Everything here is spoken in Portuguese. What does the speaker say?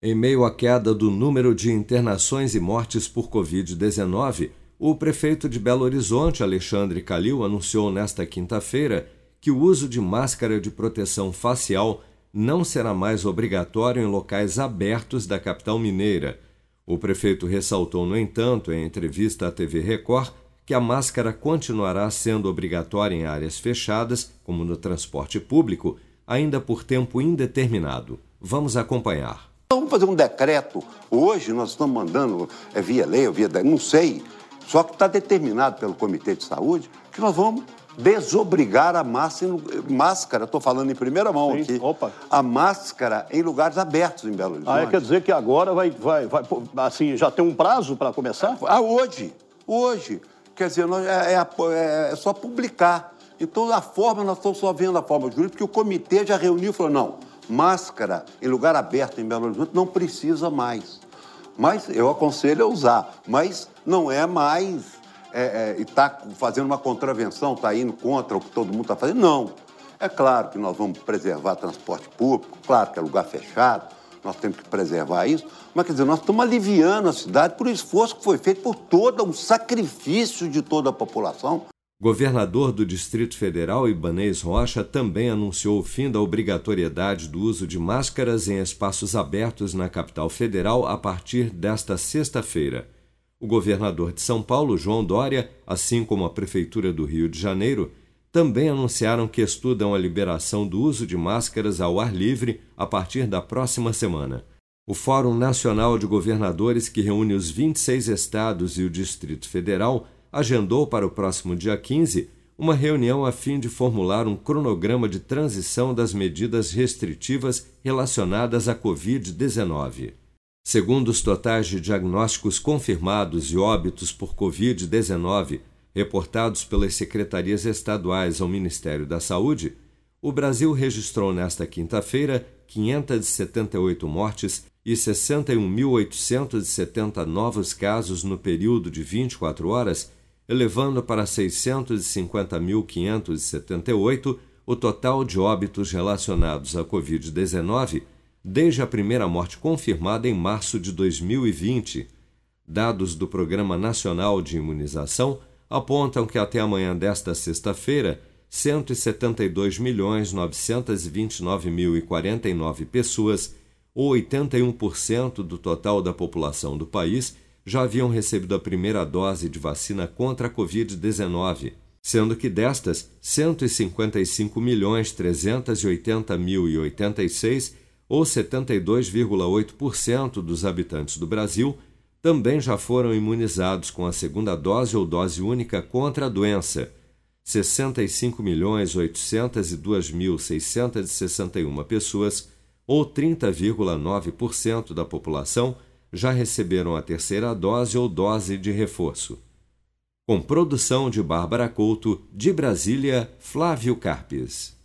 Em meio à queda do número de internações e mortes por Covid-19, o prefeito de Belo Horizonte, Alexandre Calil, anunciou nesta quinta-feira que o uso de máscara de proteção facial não será mais obrigatório em locais abertos da capital mineira. O prefeito ressaltou, no entanto, em entrevista à TV Record, que a máscara continuará sendo obrigatória em áreas fechadas, como no transporte público, ainda por tempo indeterminado. Vamos acompanhar. Vamos fazer um decreto. Hoje nós estamos mandando, é via lei, ou via. não sei. Só que está determinado pelo Comitê de Saúde que nós vamos desobrigar a máscara, estou falando em primeira mão Sim, aqui, opa. a máscara em lugares abertos em Belo Horizonte. Ah, quer dizer que agora vai, vai, vai assim, já tem um prazo para começar? Ah, hoje, hoje. Quer dizer, é, é, é, só publicar. Então, a forma, nós estamos só vendo a forma jurídica, porque o comitê já reuniu e falou, não, máscara em lugar aberto em Belo Horizonte não precisa mais. Mas eu aconselho a usar, mas não é mais é, é, está fazendo uma contravenção, está indo contra o que todo mundo está fazendo. Não. É claro que nós vamos preservar transporte público, claro que é lugar fechado, nós temos que preservar isso, mas quer dizer, nós estamos aliviando a cidade por esforço que foi feito por todo um sacrifício de toda a população. Governador do Distrito Federal, Ibanez Rocha, também anunciou o fim da obrigatoriedade do uso de máscaras em espaços abertos na capital federal a partir desta sexta-feira. O governador de São Paulo, João Dória, assim como a Prefeitura do Rio de Janeiro, também anunciaram que estudam a liberação do uso de máscaras ao ar livre a partir da próxima semana. O Fórum Nacional de Governadores, que reúne os 26 estados e o Distrito Federal, agendou para o próximo dia 15 uma reunião a fim de formular um cronograma de transição das medidas restritivas relacionadas à Covid-19. Segundo os totais de diagnósticos confirmados e óbitos por Covid-19 reportados pelas secretarias estaduais ao Ministério da Saúde, o Brasil registrou nesta quinta-feira 578 mortes e 61.870 novos casos no período de 24 horas elevando para 650.578 o total de óbitos relacionados à Covid-19 desde a primeira morte confirmada em março de 2020. Dados do Programa Nacional de Imunização apontam que até amanhã desta sexta-feira, 172.929.049 pessoas, ou 81% do total da população do país, já haviam recebido a primeira dose de vacina contra a Covid-19, sendo que destas, 155.380.086, ou 72,8% dos habitantes do Brasil, também já foram imunizados com a segunda dose ou dose única contra a doença. 65.802.661 pessoas, ou 30,9% da população, já receberam a terceira dose ou dose de reforço. Com produção de Bárbara Couto, de Brasília, Flávio Carpes.